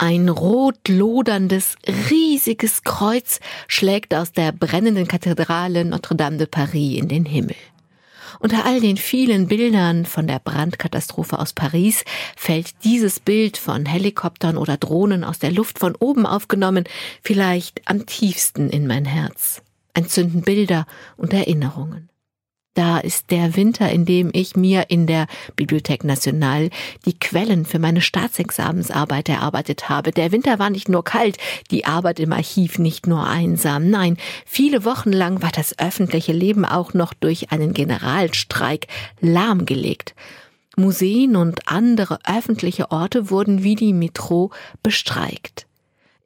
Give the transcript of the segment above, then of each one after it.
Ein rot loderndes, riesiges Kreuz schlägt aus der brennenden Kathedrale Notre-Dame de Paris in den Himmel. Unter all den vielen Bildern von der Brandkatastrophe aus Paris fällt dieses Bild von Helikoptern oder Drohnen aus der Luft von oben aufgenommen vielleicht am tiefsten in mein Herz. Entzünden Bilder und Erinnerungen. Da ist der Winter, in dem ich mir in der Bibliothèque Nationale die Quellen für meine Staatsexamensarbeit erarbeitet habe. Der Winter war nicht nur kalt, die Arbeit im Archiv nicht nur einsam. Nein, viele Wochen lang war das öffentliche Leben auch noch durch einen Generalstreik lahmgelegt. Museen und andere öffentliche Orte wurden wie die Metro bestreikt.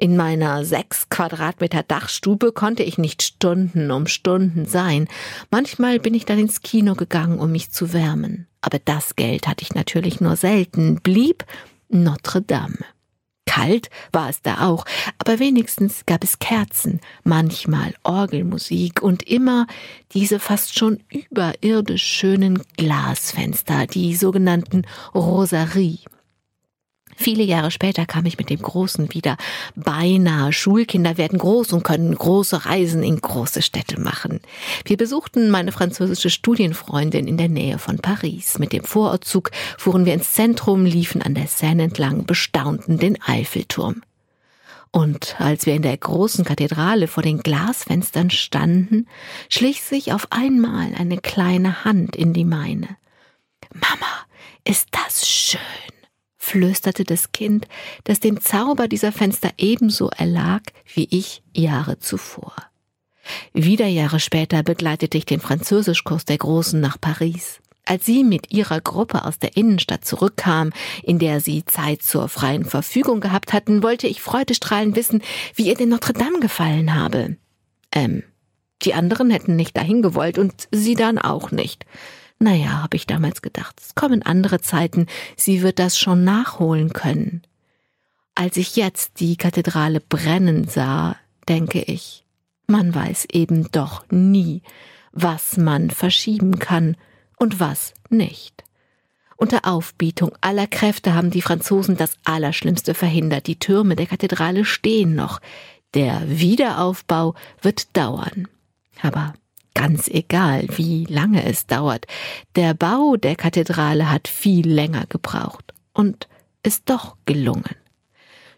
In meiner sechs Quadratmeter Dachstube konnte ich nicht Stunden um Stunden sein. Manchmal bin ich dann ins Kino gegangen, um mich zu wärmen. Aber das Geld hatte ich natürlich nur selten, blieb Notre Dame. Kalt war es da auch, aber wenigstens gab es Kerzen, manchmal Orgelmusik und immer diese fast schon überirdisch schönen Glasfenster, die sogenannten Rosarie. Viele Jahre später kam ich mit dem Großen wieder. Beinahe Schulkinder werden groß und können große Reisen in große Städte machen. Wir besuchten meine französische Studienfreundin in der Nähe von Paris. Mit dem Vorortzug fuhren wir ins Zentrum, liefen an der Seine entlang, bestaunten den Eiffelturm. Und als wir in der großen Kathedrale vor den Glasfenstern standen, schlich sich auf einmal eine kleine Hand in die meine. Mama, ist flüsterte das Kind, das dem Zauber dieser Fenster ebenso erlag wie ich Jahre zuvor. Wieder Jahre später begleitete ich den Französischkurs der Großen nach Paris. Als sie mit ihrer Gruppe aus der Innenstadt zurückkam, in der sie Zeit zur freien Verfügung gehabt hatten, wollte ich freudestrahlend wissen, wie ihr denn Notre Dame gefallen habe. Ähm, die anderen hätten nicht dahin gewollt und sie dann auch nicht. Naja, habe ich damals gedacht, es kommen andere Zeiten, sie wird das schon nachholen können. Als ich jetzt die Kathedrale brennen sah, denke ich, man weiß eben doch nie, was man verschieben kann und was nicht. Unter Aufbietung aller Kräfte haben die Franzosen das Allerschlimmste verhindert. Die Türme der Kathedrale stehen noch. Der Wiederaufbau wird dauern. Aber Ganz egal, wie lange es dauert, der Bau der Kathedrale hat viel länger gebraucht und ist doch gelungen.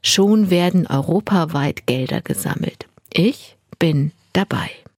Schon werden europaweit Gelder gesammelt. Ich bin dabei.